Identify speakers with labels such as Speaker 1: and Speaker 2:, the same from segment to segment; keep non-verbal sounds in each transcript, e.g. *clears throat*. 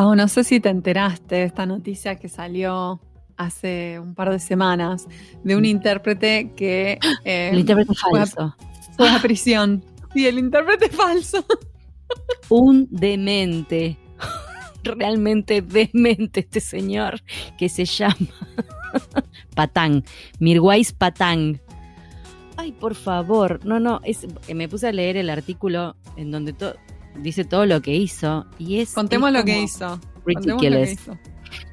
Speaker 1: Pau, no sé si te enteraste de esta noticia que salió hace un par de semanas de un intérprete que
Speaker 2: eh, el intérprete falso
Speaker 1: fue a prisión. Sí, el intérprete *laughs* falso.
Speaker 2: Un demente. Realmente demente este señor que se llama *laughs* Patán. Mirwais Patán. Ay, por favor. No, no. Es, me puse a leer el artículo en donde dice todo lo que hizo. Y es.
Speaker 1: Contemos lo que hizo.
Speaker 2: Ridiculous.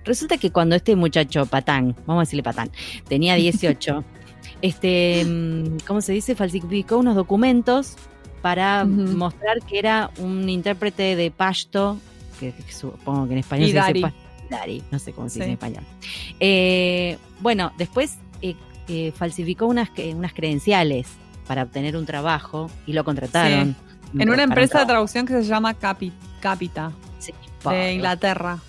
Speaker 2: Resulta que cuando este muchacho, Patán, vamos a decirle Patán, tenía 18, *laughs* este, mm, ¿cómo se dice? Falsificó unos documentos para mostrar que era un intérprete de Pashto, que, supongo que en español se dice Dari, no sé cómo se dice en español. Eh, bueno, después eh, eh, falsificó unas, unas credenciales para obtener un trabajo y lo contrataron.
Speaker 1: En una empresa de traducción que se llama Capita, de Inglaterra. *laughs*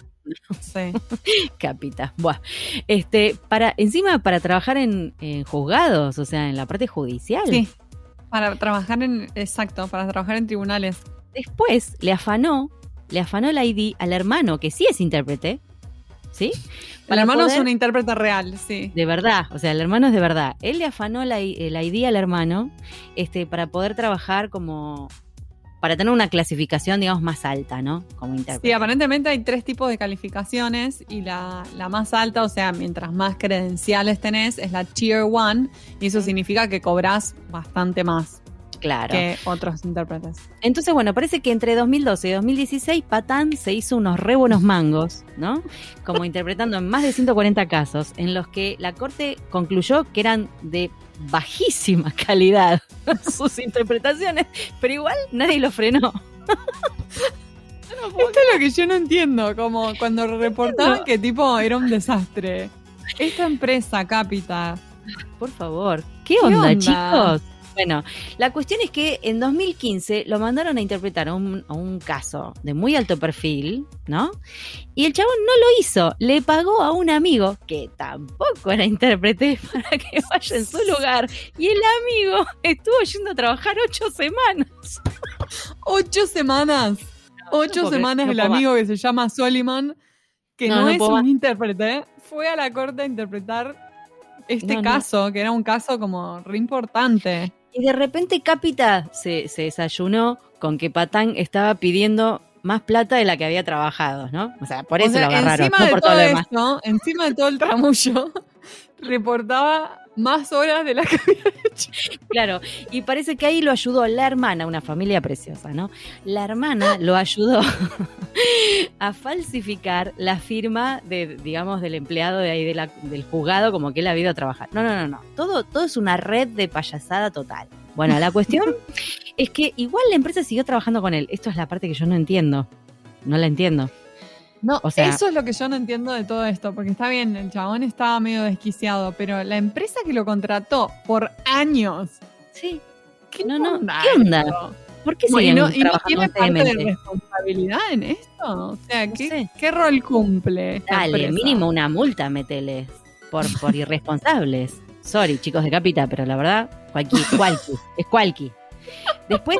Speaker 2: Sí. *laughs* Capita. Buah. Este, para, encima para trabajar en, juzgados, o sea, en la parte judicial.
Speaker 1: Sí. Para trabajar en, exacto, para trabajar en tribunales.
Speaker 2: Después le afanó, le afanó el ID al hermano, que sí es intérprete, ¿sí?
Speaker 1: el hermano es un intérprete real, sí.
Speaker 2: De verdad, o sea, el hermano es de verdad. Él le afanó el ID al hermano este, para poder trabajar como para tener una clasificación, digamos, más alta, ¿no? Como intérprete.
Speaker 1: Sí, aparentemente hay tres tipos de calificaciones y la, más alta, o sea, mientras más credenciales tenés, es la Tier 1 y eso significa que cobras bastante más.
Speaker 2: Claro.
Speaker 1: Que otros intérpretes.
Speaker 2: Entonces, bueno, parece que entre 2012 y 2016 Patán se hizo unos re buenos mangos, ¿no? Como *laughs* interpretando en más de 140 casos, en los que la corte concluyó que eran de bajísima calidad sus interpretaciones, pero igual nadie lo frenó.
Speaker 1: Esto es lo que yo no entiendo, como cuando reportaban que tipo era un desastre. Esta empresa, Capita.
Speaker 2: Por favor, ¿qué onda, chicos? Bueno, la cuestión es que en 2015 lo mandaron a interpretar a un, caso de muy alto perfil, ¿no? Y el chabón no lo hizo, le pagó a un amigo que tampoco era intérprete *laughs* para que vaya en su lugar. Y el amigo estuvo yendo a trabajar ocho semanas.
Speaker 1: ¿Ocho semanas? Ocho semanas el amigo que se llama Soliman, que no, es un intérprete, fue a la corte a interpretar este caso, que era un caso como re importante.
Speaker 2: Y de repente Capita se, desayunó con que Patán estaba pidiendo más plata de la que había trabajado, ¿no? O sea, por eso lo agarraron,
Speaker 1: encima
Speaker 2: de
Speaker 1: por
Speaker 2: todo,
Speaker 1: lo demás. encima de todo el tramullo, *laughs* reportaba más horas de las que había hecho.
Speaker 2: Claro, y parece que ahí lo ayudó la hermana, una familia preciosa, ¿no? La hermana lo ayudó *laughs* a falsificar la firma de, digamos, del empleado de ahí del juzgado, como que él ha ido a trabajar. No, no, no, no. Todo, todo es una red de payasada total. Bueno, la cuestión *laughs* es que igual la empresa siguió trabajando con él. Esto es la parte que yo no entiendo. No la entiendo.
Speaker 1: No, o sea, eso es lo que yo no entiendo de todo esto, porque está bien, el chabón estaba medio desquiciado, pero la empresa que lo contrató por años.
Speaker 2: Sí. ¿Qué no, no, ¿qué onda? ¿Por qué
Speaker 1: no, y no tiene parte de responsabilidad en esto? O sea, ¿qué, ¿qué rol cumple?
Speaker 2: Dale, mínimo una multa métele por, por irresponsables. Sorry, chicos de Capita, pero la verdad, cualquier, cualqui, es cualqui. Después,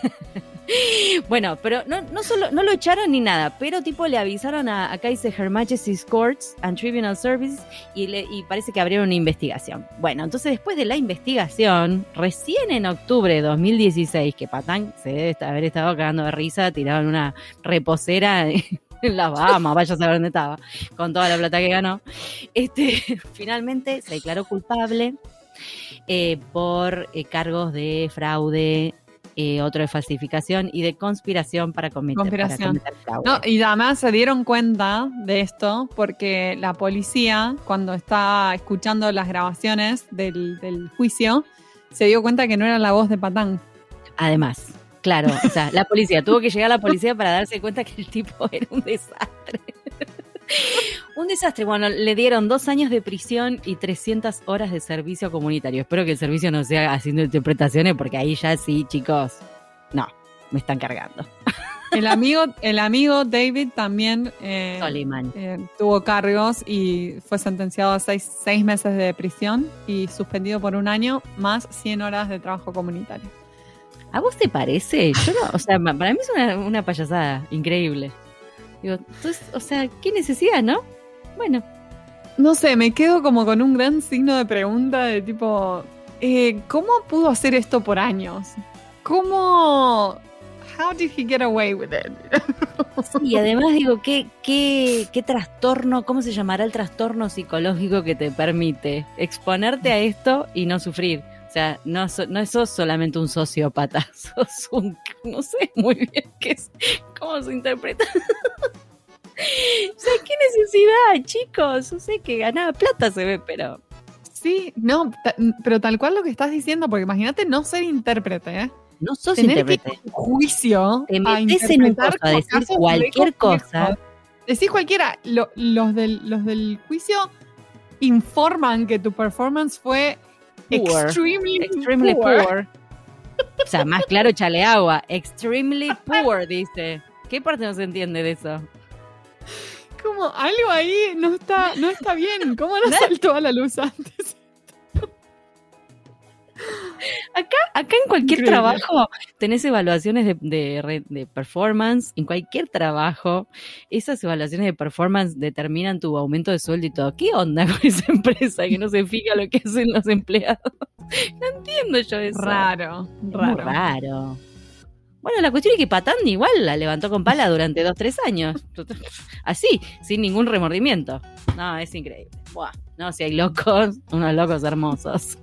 Speaker 2: *laughs* *laughs* bueno, pero no, no solo, no lo echaron ni nada, pero tipo le avisaron a, acá dice Her Majesty's Courts and Tribunal Services y, le, parece que abrieron una investigación. Bueno, entonces después de la investigación, recién en octubre de 2016, que Patán se debe haber estado cagando de risa, tiraron una reposera *laughs* en las Bahamas, vaya a saber dónde estaba, con toda la plata que ganó. Este, *laughs* finalmente se declaró culpable eh, por eh, cargos de fraude eh, otro de falsificación y de conspiración para cometer, conspiración.
Speaker 1: no, y además se dieron cuenta de esto porque la policía, cuando está escuchando las grabaciones del, juicio, se dio cuenta que no era la voz de Patán.
Speaker 2: Además, claro, o sea, la policía tuvo que llegar a la policía para darse cuenta que el tipo era un desastre. Un desastre. Bueno, le dieron dos años de prisión y 300 horas de servicio comunitario. Espero que el servicio no sea haciendo interpretaciones porque ahí ya sí, chicos, no, me están cargando. *laughs*
Speaker 1: El amigo, el amigo David también eh, eh, tuvo cargos y fue sentenciado a seis, meses de prisión y suspendido por un año más 100 horas de trabajo comunitario.
Speaker 2: ¿A vos te parece? Yo o sea, para mí es una, una payasada increíble. Digo, entonces, o sea, ¿qué necesidad, no? Bueno.
Speaker 1: No sé, me quedo como con un gran signo de pregunta de tipo, eh, ¿cómo pudo hacer esto por años? ¿Cómo how did he get away with it?
Speaker 2: y además digo, ¿qué, qué, qué trastorno, cómo se llamará el trastorno psicológico que te permite exponerte a esto y no sufrir? O sea, no, no sos solamente un sociópata, *laughs* sos un, no sé muy bien qué es, cómo se interpreta. *laughs* o sea, qué necesidad, chicos. Yo sé que ganaba plata se ve, pero...
Speaker 1: Sí, no, pero tal cual lo que estás diciendo, porque imagínate no ser intérprete, ¿eh?
Speaker 2: no sos intérprete.
Speaker 1: juicio.
Speaker 2: Te metes en un a decir cualquier cosa.
Speaker 1: Decís cualquiera. los, del, los del juicio informan que tu performance fue extremely, poor.
Speaker 2: O sea, más claro, chale agua. Extremely poor, dice. ¿Qué parte no se entiende de eso?
Speaker 1: Como algo ahí no está, no está bien. ¿Cómo no saltó a la luz antes?
Speaker 2: Acá, acá en cualquier trabajo tenés evaluaciones de, de, performance. En cualquier trabajo, esas evaluaciones de performance determinan tu aumento de sueldo y todo. ¿Qué onda con esa *laughs* empresa que no se fija lo que hacen los empleados? *laughs* No entiendo yo eso.
Speaker 1: Raro, raro.
Speaker 2: raro. Bueno, la cuestión es que Patán igual la levantó con pala durante dos, tres años. *laughs* Así, sin ningún remordimiento. No, es increíble. Buah. No, si hay locos, unos locos hermosos.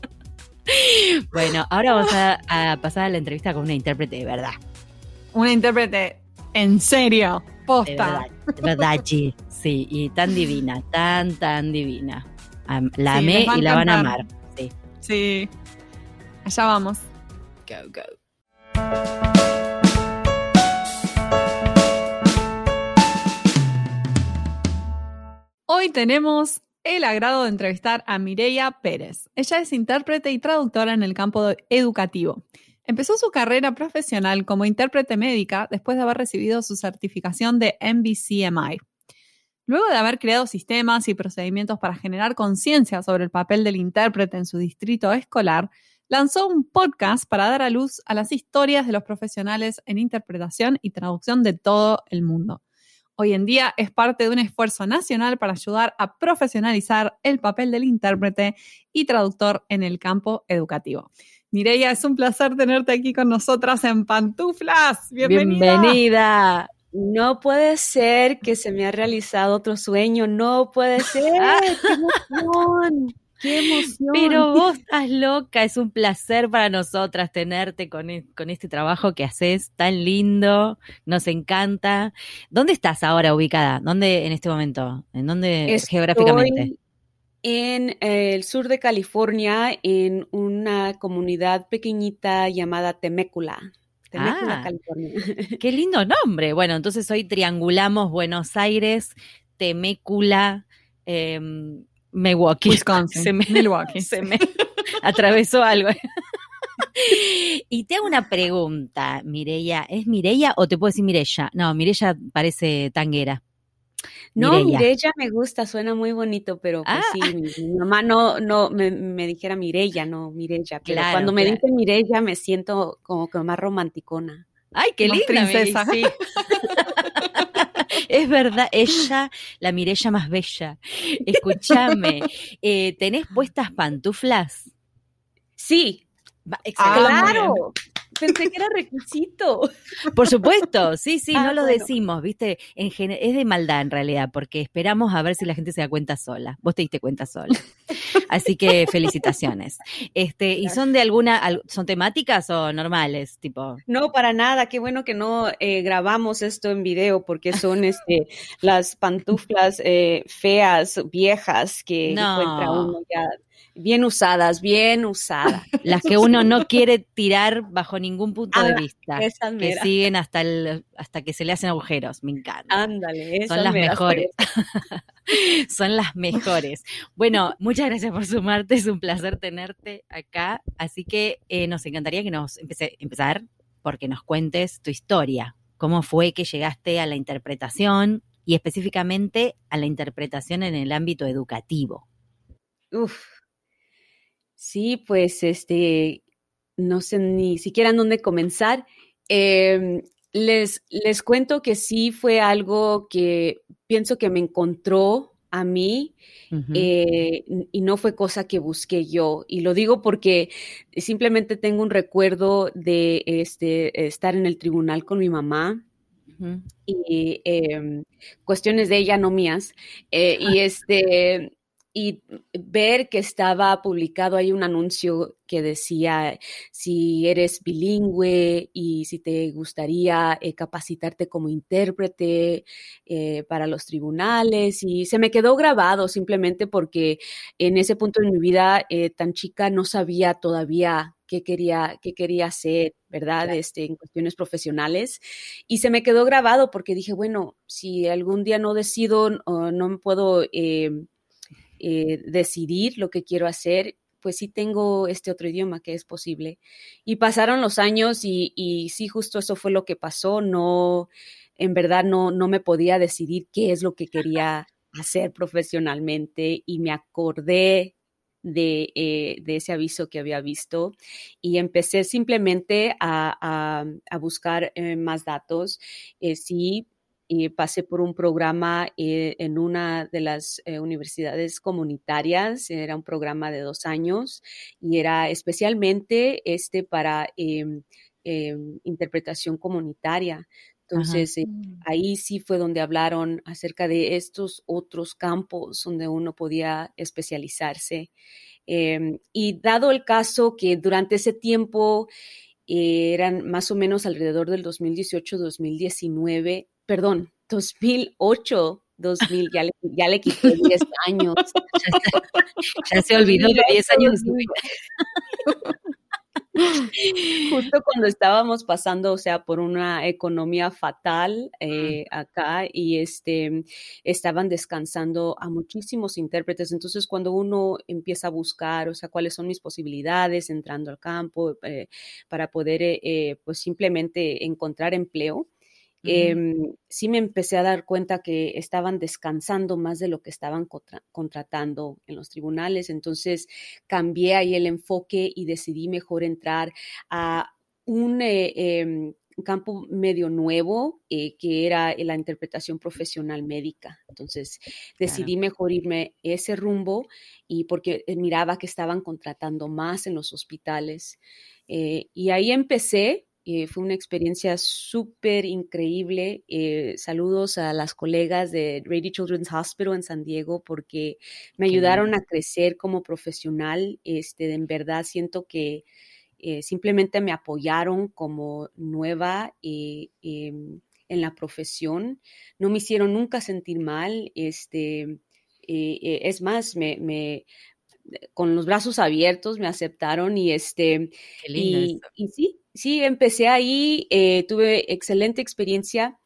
Speaker 2: *laughs* bueno, ahora vamos a, pasar a la entrevista con una intérprete de verdad.
Speaker 1: Una intérprete en serio, posta.
Speaker 2: De verdad, *laughs* sí. Sí, y tan divina, tan, tan divina. La amé y la van a amar. Sí.
Speaker 1: Sí. Allá vamos.
Speaker 2: Go, go.
Speaker 1: Hoy tenemos el agrado de entrevistar a Mireia Pérez. Ella es intérprete y traductora en el campo educativo. Empezó su carrera profesional como intérprete médica después de haber recibido su certificación de MBCMI. Luego de haber creado sistemas y procedimientos para generar conciencia sobre el papel del intérprete en su distrito escolar, lanzó un podcast para dar a luz a las historias de los profesionales en interpretación y traducción de todo el mundo hoy en día es parte de un esfuerzo nacional para ayudar a profesionalizar el papel del intérprete y traductor en el campo educativo. Mireia, es un placer tenerte aquí con nosotras en Pantuflas. Bienvenida.
Speaker 2: Bienvenida. No puede ser que se me ha realizado otro sueño, no puede ser. *laughs* ¡Qué emoción! ¡Qué emoción! Pero *laughs* vos estás loca, es un placer para nosotras tenerte con, e, con este trabajo que haces tan lindo, nos encanta. ¿Dónde estás ahora ubicada? ¿Dónde en este momento? ¿En dónde geográficamente?
Speaker 3: En el sur de California, en una comunidad pequeñita llamada Temécula. Temécula, ah, California.
Speaker 2: Qué lindo nombre. Bueno, entonces hoy triangulamos Buenos Aires, Temécula, eh, Milwaukee.
Speaker 1: Wisconsin. *laughs* Se me, Milwaukee.
Speaker 2: Se me *laughs* atravesó algo. *laughs* y te hago una pregunta, Mireya. ¿Es Mireya o te puedo decir Mireya? No, Mireya parece tanguera.
Speaker 3: No, Mireya me gusta, suena muy bonito, pero pues sí, ah. mi, mamá no, no me, me dijera Mireya, no Mireya. Pero cuando me dice Mireya me siento como que más romanticona.
Speaker 2: Ay, qué linda, princesa. Sí. Es verdad, ella, la Mirella más bella. Escúchame, *laughs* eh, ¿tenés puestas pantuflas?
Speaker 3: Sí. claro. Pensé que era requisito.
Speaker 2: Por supuesto, sí, sí, ah, no lo decimos, ¿viste? En es de maldad en realidad, porque esperamos a ver si la gente se da cuenta sola. Vos te diste cuenta sola. Así que felicitaciones. Este, ¿y son de alguna son temáticas o normales, tipo?
Speaker 3: No, para nada, qué bueno que no eh, grabamos esto en video porque son este las pantuflas eh, feas, viejas que encuentra uno ya Bien usadas, bien usadas. *laughs*
Speaker 2: Las que uno no quiere tirar bajo ningún punto de vista. que siguen hasta el, hasta que se le hacen agujeros. Me encanta.
Speaker 3: Ándale,
Speaker 2: Son las mejores. *laughs* Son las mejores. Bueno, muchas gracias por sumarte. Es un placer tenerte acá. Así que eh, nos encantaría que nos empiece, empezar porque nos cuentes tu historia. ¿Cómo fue que llegaste a la interpretación y específicamente a la interpretación en el ámbito educativo?
Speaker 3: Uf, Sí, pues este, no sé ni siquiera en dónde comenzar. Em, les, les cuento que sí fue algo que pienso que me encontró a mí eh, y no fue cosa que busqué yo. Y lo digo porque simplemente tengo un recuerdo de este, estar en el tribunal con mi mamá. Y em, cuestiones de ella, no mías. Eh, y *laughs* este, y ver que estaba publicado ahí un anuncio que decía si eres bilingüe y si te gustaría eh, capacitarte como intérprete eh, para los tribunales y se me quedó grabado simplemente porque en ese punto de mi vida eh, tan chica no sabía todavía qué quería, qué quería hacer, ¿verdad? Este, en cuestiones profesionales. Y se me quedó grabado porque dije, bueno, si algún día no decido o no me puedo eh, decidir lo que quiero hacer, pues sí tengo este otro idioma que es posible. Y pasaron los años y, y sí, justo eso fue lo que pasó. No, en verdad no, no me podía decidir qué es lo que quería hacer profesionalmente y me acordé de, eh, ese aviso que había visto y empecé simplemente a, a, buscar eh, más datos. sí, y pasé por un programa eh, en una de las eh, universidades comunitarias, era un programa de dos años y era especialmente este para em, em, interpretación comunitaria. Entonces, eh, mm. ahí sí fue donde hablaron acerca de estos otros campos donde uno podía especializarse. Em, y dado el caso que durante ese tiempo eran más o menos alrededor del 2018-2019, perdón, 2008, 2000, ya le, ya le quité 10 *laughs* años.
Speaker 2: Ya, se olvidó de 10 años.
Speaker 3: Justo cuando estábamos pasando, o sea, por una economía fatal eh, acá y este, estaban descansando a muchísimos intérpretes. Entonces, cuando uno empieza a buscar, o sea, cuáles son mis posibilidades entrando al campo eh, para poder, eh, pues, simplemente encontrar empleo, Em, sí me empecé a dar cuenta que estaban descansando más de lo que estaban contratando en los tribunales. Entonces cambié ahí el enfoque y decidí mejor entrar a un eh, em, campo medio nuevo eh, que era la interpretación profesional médica. Entonces decidí mejor irme ese rumbo y porque eh, miraba que estaban contratando más en los hospitales. y ahí empecé eh, fue una experiencia súper increíble. Eh, saludos a las colegas de Rady Children's Hospital en San Diego porque me ayudaron a crecer como profesional. Este, en verdad siento que eh, simplemente me apoyaron como nueva em, en la profesión. No me hicieron nunca sentir mal. Este, es más, me, con los brazos abiertos me aceptaron y este y, y, sí sí, empecé ahí, eh, tuve excelente experiencia.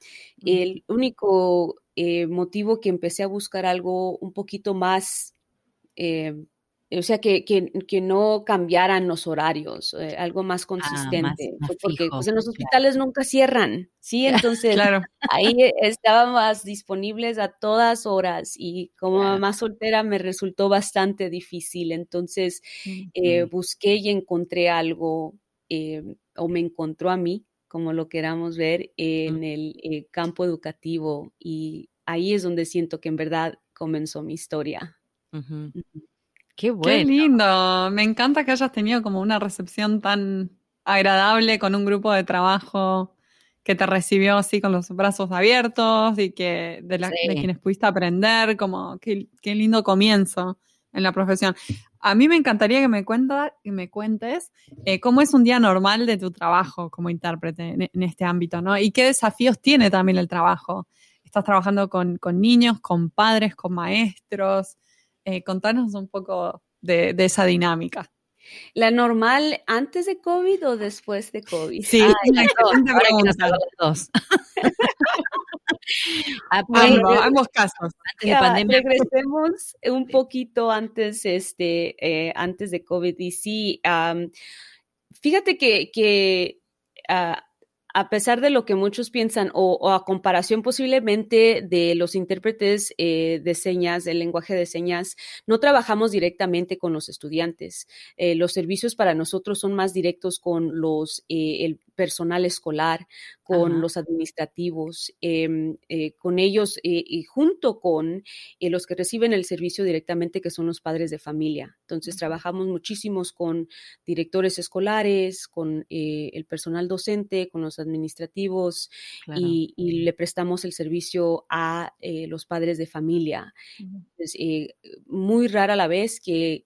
Speaker 3: El único eh, motivo que empecé a buscar algo un poquito más, eh, o sea, que, que, no cambiaran los horarios, algo más ah, consistente, porque pues, en los hospitales nunca cierran, ¿sí? *laughs* Entonces, ahí estábamos disponibles a todas horas y como mamá soltera me resultó bastante difícil, entonces busqué y encontré algo o me encontró a mí, como lo queramos ver, en el eh, campo educativo y ahí es donde siento que en verdad comenzó mi historia.
Speaker 1: Qué bueno. Qué lindo. Me encanta que hayas tenido como una recepción tan agradable con un grupo de trabajo que te recibió así con los brazos abiertos y que de, de quienes pudiste aprender, como qué, qué lindo comienzo en la profesión. A mí me encantaría que me, cuenta, que me cuentes eh, cómo es un día normal de tu trabajo como intérprete en, este ámbito, ¿no? Y qué desafíos tiene también el trabajo. Estás trabajando con, niños, con padres, con maestros. Eh, contanos un poco de, esa dinámica.
Speaker 3: ¿La normal antes de COVID o después de COVID?
Speaker 1: Sí,
Speaker 2: Los dos. *laughs*
Speaker 1: ambos, casos.
Speaker 3: Regresemos un poquito antes, este, eh, antes de COVID. Y sí, fíjate que, que ah, a pesar de lo que muchos piensan, o, a comparación posiblemente de los intérpretes eh, de señas, del lenguaje de señas, no trabajamos directamente con los estudiantes. Eh, los servicios para nosotros son más directos con los, eh, el personal escolar, con los administrativos, em, con ellos y junto con los que reciben el servicio directamente, que son los padres de familia. Entonces, trabajamos muchísimos con directores escolares, con el personal docente, con los administrativos y, le prestamos el servicio a eh, los padres de familia. Eh, muy rara la vez que,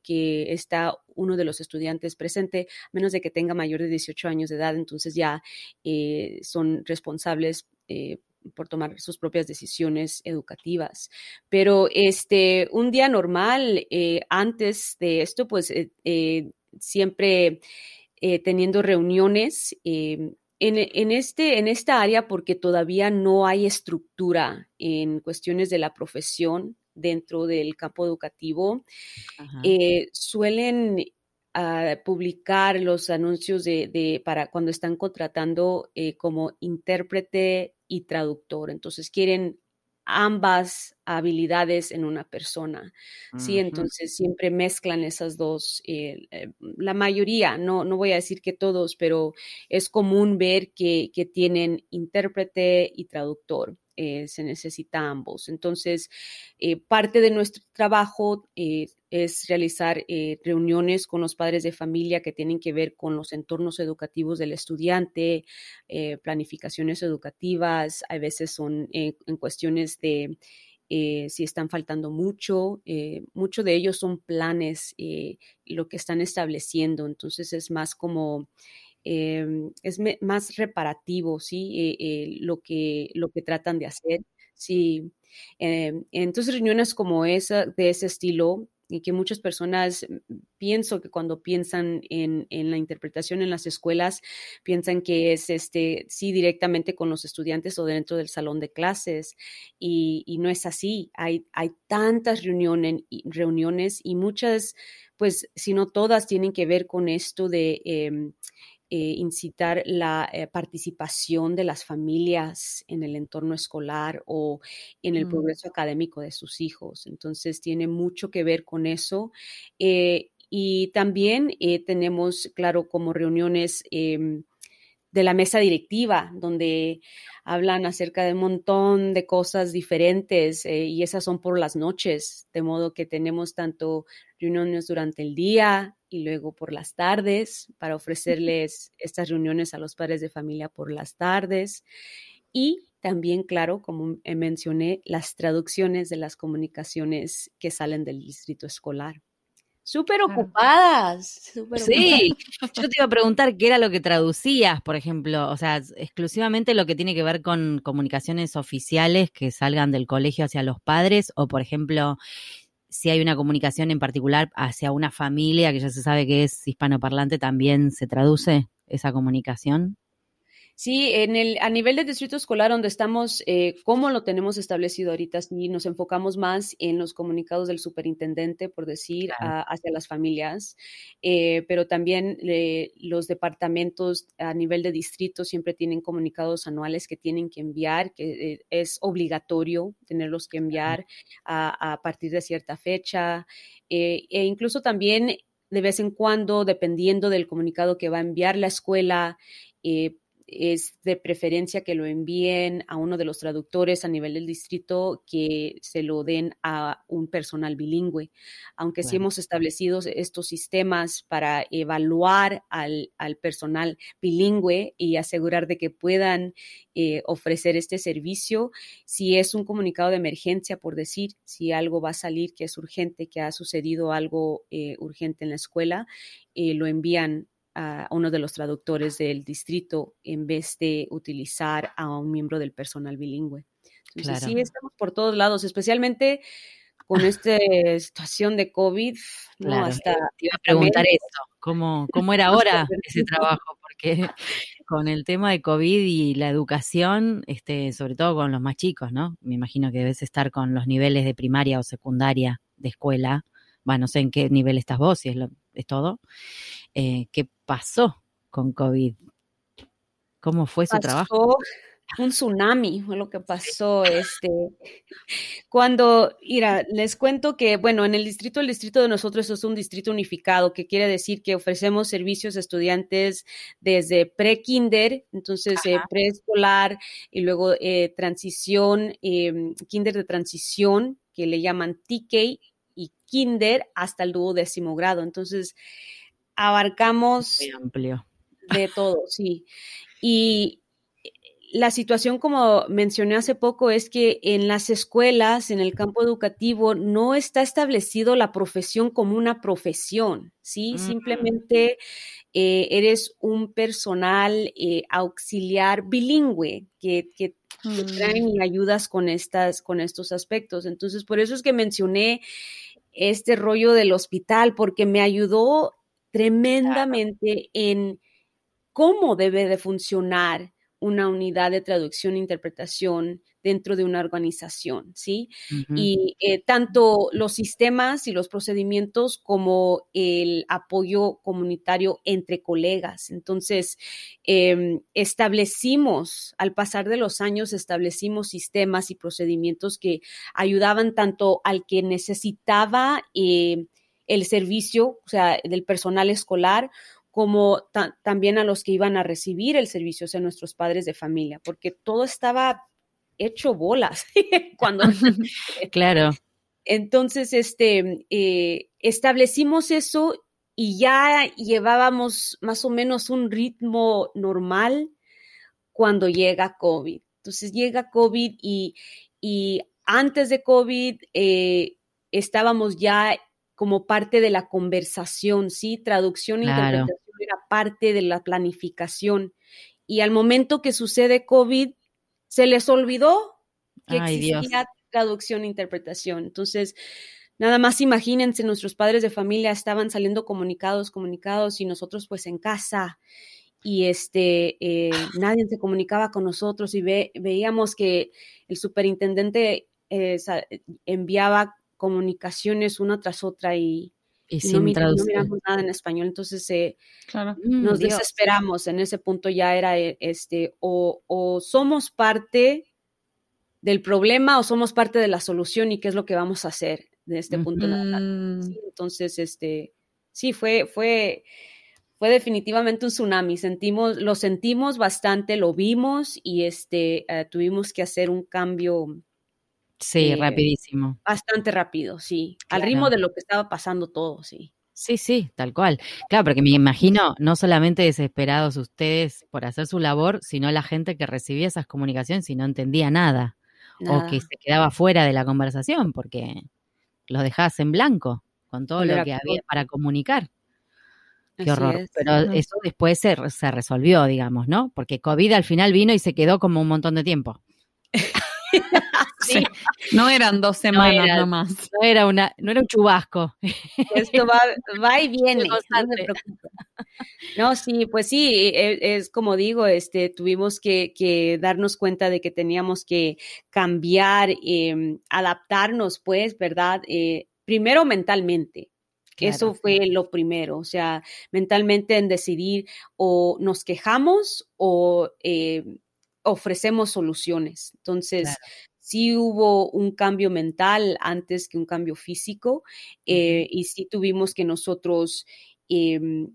Speaker 3: está uno de los estudiantes presente, menos de que tenga mayor de 18 años de edad, entonces ya eh, son responsables por tomar sus propias decisiones educativas. Pero este, un día normal, antes de esto, pues siempre teniendo reuniones en, este, en esta área, porque todavía no hay estructura en cuestiones de la profesión dentro del campo educativo, eh, suelen ah, publicar los anuncios de, para cuando están contratando eh, como intérprete y traductor. Entonces quieren ambas habilidades en una persona. Sí, entonces siempre mezclan esas dos. Eh, eh, la mayoría, no, no voy a decir que todos, pero es común ver que, que tienen intérprete y traductor. Eh, se necesita ambos. Entonces, parte de nuestro trabajo es realizar reuniones con los padres de familia que tienen que ver con los entornos educativos del estudiante, planificaciones educativas, a veces son en cuestiones de si están faltando mucho, muchos de ellos son planes, lo que están estableciendo, entonces es más como Em, es más reparativo, ¿sí? Eh, eh, lo, que, lo que tratan de hacer. Sí. Em, entonces, reuniones como esa, de ese estilo, y que muchas personas mm, pienso que cuando piensan en, en, la interpretación en las escuelas, piensan que es este, sí, directamente con los estudiantes o dentro del salón de clases. Y, y no es así. Hay, hay tantas reuniones, reuniones y muchas, pues, si no todas, tienen que ver con esto de em, eh, incitar la eh, participación de las familias en el entorno escolar o en el mm. progreso académico de sus hijos. Entonces, tiene mucho que ver con eso. Eh, y también tenemos, claro, como reuniones em, de la mesa directiva, donde hablan acerca de un montón de cosas diferentes y esas son por las noches, de modo que tenemos tanto reuniones durante el día, y luego por las tardes para ofrecerles estas reuniones a los padres de familia por las tardes. Y también, claro, como mencioné, las traducciones de las comunicaciones que salen del distrito escolar.
Speaker 2: Súper ocupadas. sí, yo te iba a preguntar qué era lo que traducías, por ejemplo, o sea, exclusivamente lo que tiene que ver con comunicaciones oficiales que salgan del colegio hacia los padres, o por ejemplo, si hay una comunicación en particular hacia una familia que ya se sabe que es hispanoparlante, también se traduce esa comunicación.
Speaker 3: Sí, en el, a nivel del distrito escolar donde estamos, eh, ¿cómo lo tenemos establecido ahorita? Sí, nos enfocamos más en los comunicados del superintendente, por decir, hacia las familias, eh, pero también eh, los departamentos a nivel de distrito siempre tienen comunicados anuales que tienen que enviar, que es obligatorio tenerlos que enviar a, a partir de cierta fecha, e incluso también de vez en cuando, dependiendo del comunicado que va a enviar la escuela, eh, es de preferencia que lo envíen a uno de los traductores a nivel del distrito que se lo den a un personal bilingüe. Aunque sí hemos establecido estos sistemas para evaluar al, personal bilingüe y asegurar de que puedan eh, ofrecer este servicio, si es un comunicado de emergencia, por decir, si algo va a salir que es urgente, que ha sucedido algo eh, urgente en la escuela, eh, lo envían a uno de los traductores del distrito en vez de utilizar a un miembro del personal bilingüe. Entonces, sí, estamos por todos lados, especialmente con *laughs* esta situación de COVID.
Speaker 2: ¿no? Hasta te iba a preguntar eso, ¿cómo, cómo era ahora *laughs* ese trabajo? Porque *laughs* con el tema de COVID y la educación, este, sobre todo con los más chicos, ¿no? Me imagino que debes estar con los niveles de primaria o secundaria de escuela. Bueno, no sé en qué nivel estás vos, si es, lo, es todo. Eh, ¿Qué pasó con COVID? ¿Cómo fue su trabajo?
Speaker 3: un tsunami fue lo que pasó este cuando mira les cuento que bueno en el distrito el distrito de nosotros es un distrito unificado que quiere decir que ofrecemos servicios a estudiantes desde pre kinder entonces eh, preescolar y luego eh, transición em, kinder de transición que le llaman TK kinder hasta el duodécimo grado entonces abarcamos
Speaker 2: Muy amplio
Speaker 3: de todo sí y la situación, como mencioné hace poco, es que en las escuelas, en el campo educativo, no está establecido la profesión como una profesión, ¿sí? Mm. Simplemente eh, eres un personal eh, auxiliar bilingüe que, que traen mm. y ayudas con, estas, con estos aspectos. Entonces, por eso es que mencioné este rollo del hospital, porque me ayudó tremendamente en cómo debe de funcionar una unidad de traducción e interpretación dentro de una organización, ¿sí? Y eh, tanto los sistemas y los procedimientos como el apoyo comunitario entre colegas. Entonces, em, establecimos, al pasar de los años, establecimos sistemas y procedimientos que ayudaban tanto al que necesitaba eh, el servicio, o sea, del personal escolar, como también a los que iban a recibir el servicio, o sea, nuestros padres de familia, porque todo estaba hecho bolas *laughs* cuando... *laughs*
Speaker 2: claro.
Speaker 3: Entonces, este, eh, establecimos eso y ya llevábamos más o menos un ritmo normal cuando llega COVID. Entonces llega COVID y, y antes de COVID eh, estábamos ya como parte de la conversación, ¿sí? Traducción e interpretación era parte de la planificación. Y al momento que sucede COVID, se les olvidó que existía traducción e interpretación. Entonces, nada más imagínense, nuestros padres de familia estaban saliendo comunicados, comunicados, y nosotros pues en casa y este eh, *sighs* nadie se comunicaba con nosotros y veíamos que el superintendente eh, enviaba comunicaciones una tras otra y, no, miramos nada en español, entonces eh, mm, nos desesperamos. En ese punto ya era eh, este, o, somos parte del problema o somos parte de la solución y qué es lo que vamos a hacer de este punto. entonces, este, sí, fue, fue, fue definitivamente un tsunami. Sentimos, lo sentimos bastante, lo vimos y este, eh, tuvimos que hacer un cambio
Speaker 2: Sí, eh, rapidísimo.
Speaker 3: Bastante rápido, sí. Al ritmo de lo que estaba pasando todo, sí.
Speaker 2: Sí, sí, tal cual. Claro, porque me imagino no solamente desesperados ustedes por hacer su labor, sino la gente que recibía esas comunicaciones y no entendía nada, o que se quedaba fuera de la conversación porque los dejabas en blanco con todo lo que había para comunicar. Qué horror. Pero eso después se, se resolvió, digamos, ¿no? Porque COVID al final vino y se quedó como un montón de tiempo. *laughs*
Speaker 1: sí. No eran dos semanas nomás.
Speaker 2: No era, una, no era un chubasco. *laughs*
Speaker 3: Esto va, va y viene. No, sí, pues sí, e, es, como digo, este, tuvimos que, darnos cuenta de que teníamos que cambiar, em, adaptarnos, pues, ¿verdad? Eh, primero mentalmente, Eso fue lo primero, o sea, mentalmente en decidir o nos quejamos o eh, ofrecemos soluciones. Entonces, sí hubo un cambio mental antes que un cambio físico eh, y sí tuvimos que nosotros em,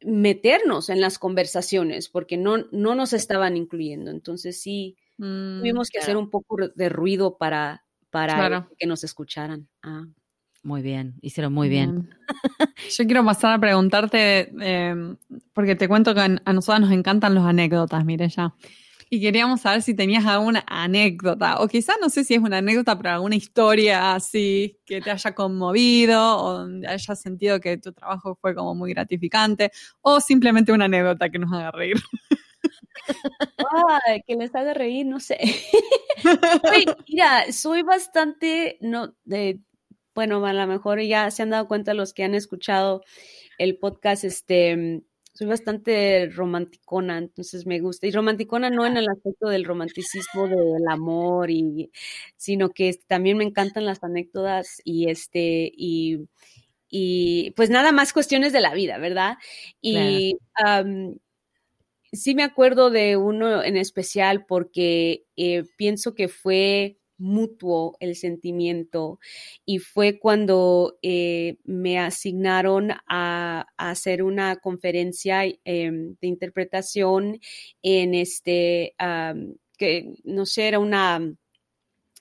Speaker 3: meternos en las conversaciones porque no, no nos estaban incluyendo. Entonces sí mm, tuvimos que hacer un poco de ruido para, para que nos escucharan. Ah.
Speaker 2: Muy bien, hicieron muy bien. *laughs*
Speaker 1: Yo quiero pasar a preguntarte, em, porque te cuento que a nosotros nos encantan los anécdotas, mire ya. Y queríamos saber si tenías alguna anécdota, o quizás no sé si es una anécdota, pero alguna historia así que te haya conmovido, o hayas sentido que tu trabajo fue como muy gratificante, o simplemente una anécdota que nos haga reír.
Speaker 3: Ay, que les haga reír, no sé. *laughs* mira, soy bastante, no, de, bueno, a lo mejor ya se han dado cuenta los que han escuchado el podcast, este, soy bastante romanticona, entonces me gusta. Y romanticona no en el aspecto del romanticismo del amor, y, sino que también me encantan las anécdotas y este, y, y pues nada más cuestiones de la vida, ¿verdad? Y sí me acuerdo de uno en especial porque eh, pienso que fue mutuo el sentimiento y fue cuando eh, me asignaron a, hacer una conferencia em, de interpretación en este, que no sé, era una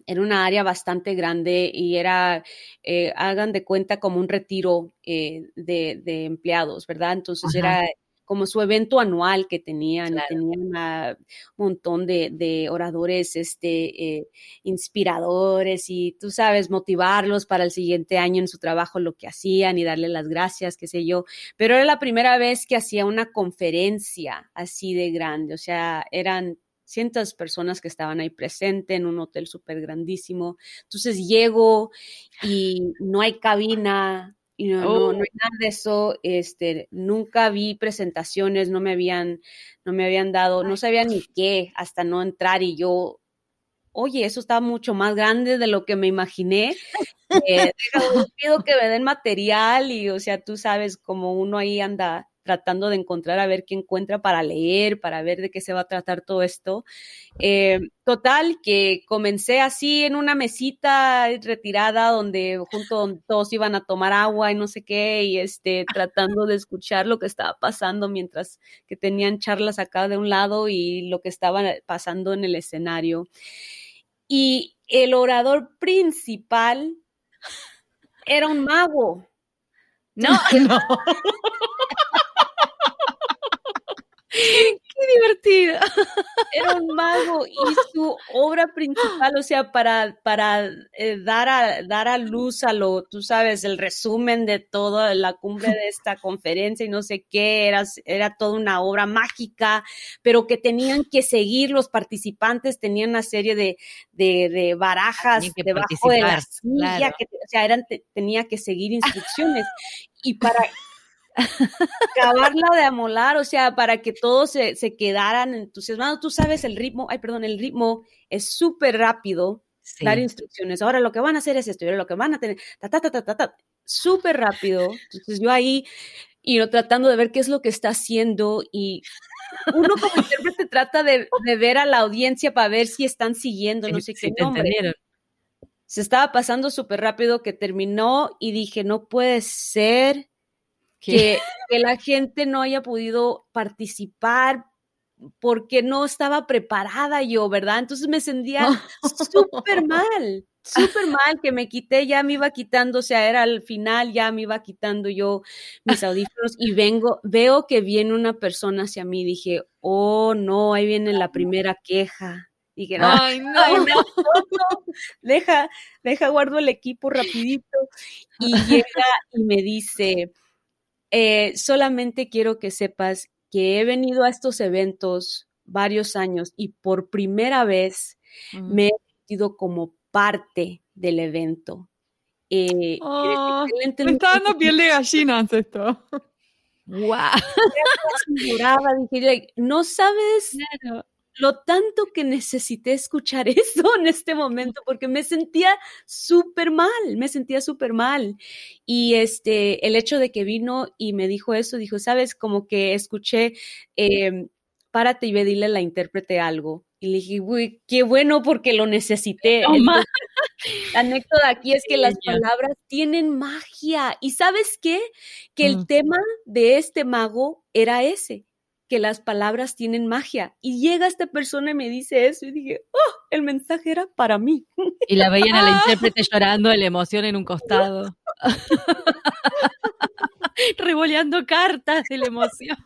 Speaker 3: era una área bastante grande y era, eh, hagan de cuenta, como un retiro eh, de, empleados, ¿verdad? Entonces era como su evento anual que tenían, tenían un montón de, oradores este, eh, inspiradores y tú sabes, motivarlos para el siguiente año en su trabajo, lo que hacían y darle las gracias, qué sé yo. Pero era la primera vez que hacía una conferencia así de grande, o sea, eran cientos de personas que estaban ahí presentes en un hotel súper grandísimo. Entonces llego y no hay cabina, y no, no, hay oh. nada de eso, este, nunca vi presentaciones, no me habían, no me habían dado, no sabía ni qué hasta no entrar y yo, oye, eso está mucho más grande de lo que me imaginé. Eh, *laughs* pido que me den material y, o sea, tú sabes como uno ahí anda tratando de encontrar a ver qué encuentra para leer, para ver de qué se va a tratar todo esto. Eh, total, que comencé así en una mesita retirada donde junto todos iban a tomar agua y no sé qué, y este, *laughs* tratando de escuchar lo que estaba pasando mientras que tenían charlas acá de un lado y lo que estaba pasando en el escenario. Y el orador principal era un mago. *laughs*
Speaker 2: No, no. *laughs* Qué divertido.
Speaker 3: Era un mago y su obra principal, o sea, para, para eh, dar, a, dar a luz a lo, tú sabes, el resumen de toda la cumbre de esta conferencia y no sé qué, era, era toda una obra mágica, pero que tenían que seguir los participantes, tenían una serie de, de, barajas debajo de la silla, que, o sea, eran, tenía que seguir instrucciones. Y para acabarla de amolar, o sea, para que todos se, se, quedaran entusiasmados. Tú sabes el ritmo, ay, perdón, el ritmo es súper rápido, dar instrucciones. Ahora lo que van a hacer es esto, ahora lo que van a tener, ta, ta, ta, ta, ta, súper rápido. Entonces yo ahí, y no tratando de ver qué es lo que está haciendo y uno como intérprete *laughs* trata de, de, ver a la audiencia para ver si están siguiendo, no sé qué. nombre. Se estaba pasando súper rápido que terminó y dije, no puede ser que, la gente no haya podido participar porque no estaba preparada yo, ¿verdad? Entonces me sentía súper *laughs* mal, súper mal, que me quité, ya me iba quitando, o sea, era al final, ya me iba quitando yo mis audífonos y vengo, veo que viene una persona hacia mí, dije, oh, no, ahí viene la primera queja. Dije, no, Ay, no, deja, deja, guardo el equipo rapidito. Y llega y me dice, eh, solamente quiero que sepas que he venido a estos eventos varios años y por primera vez me he sentido como parte del evento.
Speaker 1: Eh, oh, me está dando piel de gallina esto. *laughs*
Speaker 2: Wow.
Speaker 3: dije, no sabes lo tanto que necesité escuchar *laughs* eso en este momento, porque me sentía súper mal, me sentía súper mal. Y este, el hecho de que vino y me dijo eso, dijo, sabes, como que escuché, eh, párate y ve, dile a la intérprete algo. Y le dije, uy, qué bueno porque lo necesité. la anécdota aquí es que las palabras tienen magia. ¿Y sabes qué? Que el mm. tema de este mago era ese que las palabras tienen magia. Y llega esta persona y me dice eso y dije, oh, el mensaje era para mí.
Speaker 2: Y la veían a la *laughs* intérprete llorando de la emoción en un costado. *laughs* Revoleando cartas de la emoción.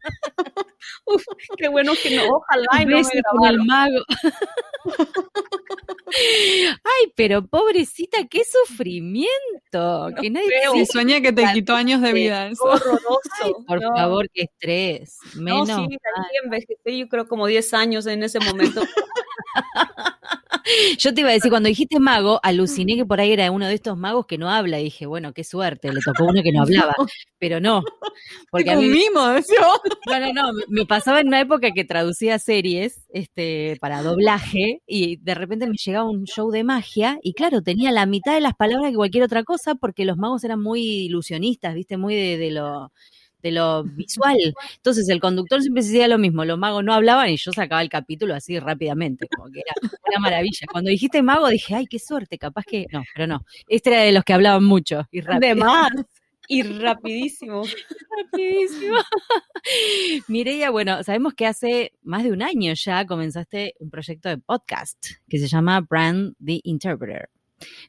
Speaker 2: *laughs*
Speaker 3: Uf, qué bueno que no, ojalá y no me
Speaker 2: el mago. Ay, pero pobrecita, qué sufrimiento. Que nadie
Speaker 1: sí, sueña que te quitó años de vida. Eso.
Speaker 3: Horroroso.
Speaker 2: por favor, qué estrés. Menos. No,
Speaker 3: sí, envejecé yo creo como 10 años en ese momento. *laughs* *laughs*
Speaker 2: Yo te iba a decir, cuando dijiste mago, aluciné que por ahí era uno de estos magos que no habla. Y dije, bueno, qué suerte, le tocó uno que no *laughs* hablaba. Pero no.
Speaker 1: Porque a mí, mimo, *laughs*
Speaker 2: No, no, no. Me pasaba en una época que traducía series este, para doblaje y de repente me llegaba un show de magia y claro, tenía la mitad de las palabras que cualquier otra cosa porque los magos eran muy ilusionistas, viste, muy de, de lo de lo *laughs* visual. Entonces el conductor siempre decía lo mismo, los magos no hablaban y yo sacaba el capítulo así rápidamente, como que era una maravilla. Cuando dijiste mago dije, ay, qué suerte, capaz que... No, pero no, este era de los que hablaban mucho y rápido.
Speaker 3: más. Y *laughs* rapidísimo.
Speaker 2: rapidísimo. *laughs* Mireia, bueno, sabemos que hace más de un año ya comenzaste un proyecto de podcast que se llama Brand the Interpreter.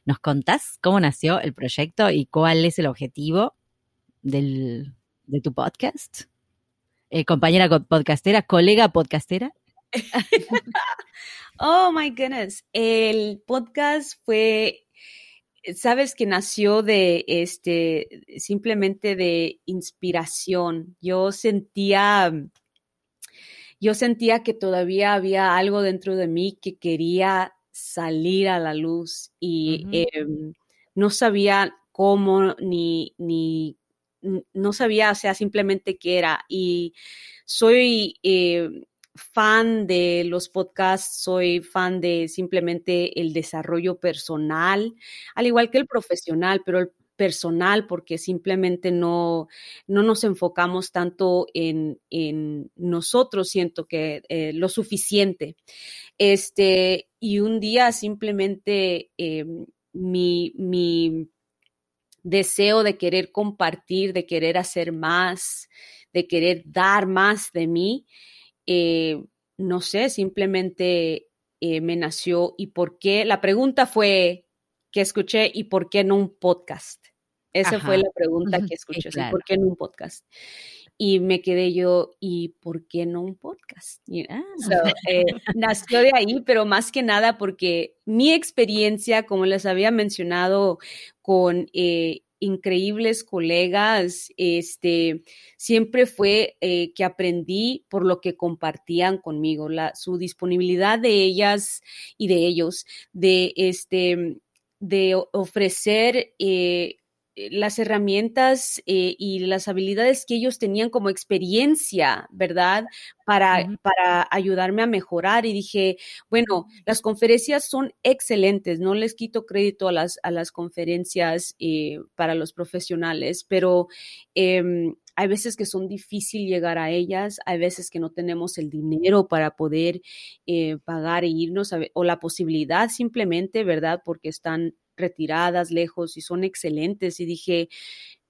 Speaker 2: ¿Nos contás cómo nació el proyecto y cuál es el objetivo del, de tu podcast? Eh, compañera podcastera, colega podcastera. *laughs*
Speaker 3: oh my goodness. El podcast fue, sabes que nació de este, simplemente de inspiración. Yo sentía, yo sentía que todavía había algo dentro de mí que quería salir a la luz y em, no sabía cómo ni, ni no sabía, o sea, simplemente qué era. Y soy eh, fan de los podcasts, soy fan de simplemente el desarrollo personal, al igual que el profesional, pero el personal porque simplemente no, no nos enfocamos tanto en, nosotros, siento que eh, lo suficiente. Este, y un día simplemente em, mi, mi deseo de querer compartir, de querer hacer más, de querer dar más de mí, eh, no sé, simplemente eh, me nació y por qué. La pregunta fue que escuché y por qué no un podcast. Esa fue la pregunta que escuché, ¿por qué no un podcast? Y me quedé yo, ¿y por qué no un podcast? Eh, nació de ahí, pero más que nada porque mi experiencia, como les había mencionado, con eh, increíbles colegas, este, siempre fue eh, que aprendí por lo que compartían conmigo, la, su disponibilidad de ellas y de ellos, de, este, de ofrecer eh, las herramientas eh, y las habilidades que ellos tenían como experiencia, ¿verdad? Para, para ayudarme a mejorar. Y dije, bueno, las conferencias son excelentes, no les quito crédito a las, a las conferencias eh, para los profesionales, pero em, hay veces que son difícil llegar a ellas, hay veces que no tenemos el dinero para poder pagar e irnos, o la posibilidad simplemente, ¿verdad? Porque están retiradas, lejos y son excelentes. Y dije,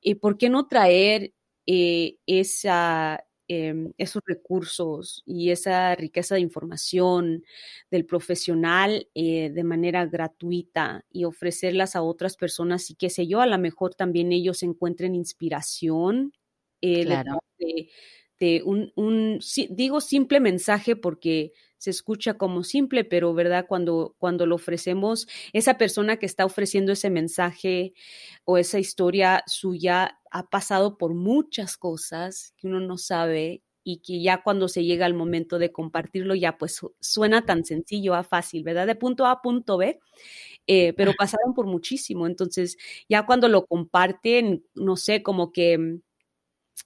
Speaker 3: ¿y por qué no traer eh, esa, em, esos recursos y esa riqueza de información del profesional eh, de manera gratuita y ofrecerlas a otras personas y qué sé yo, a lo mejor también ellos encuentren inspiración eh, de, un, un, digo simple mensaje porque se escucha como simple, pero verdad, cuando, cuando lo ofrecemos, esa persona que está ofreciendo ese mensaje o esa historia suya ha pasado por muchas cosas que uno no sabe y que ya cuando se llega al momento de compartirlo ya pues suena tan sencillo, a fácil, ¿verdad? De punto A a punto B, eh, pero pasaron por muchísimo. Entonces ya cuando lo comparten, no sé, como que,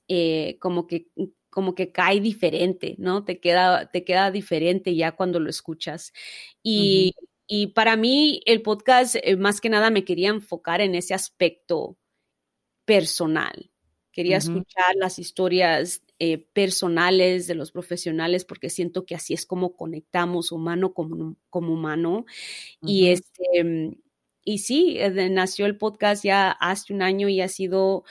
Speaker 3: eh, como que como que cae diferente, ¿no? Te queda, te queda diferente ya cuando lo escuchas. Y, para mí el podcast, eh, más que nada, me quería enfocar en ese aspecto personal. Quería escuchar las historias eh, personales de los profesionales porque siento que así es como conectamos humano como, como humano. Y este, y sí, eh, nació el podcast ya hace un año y ha sido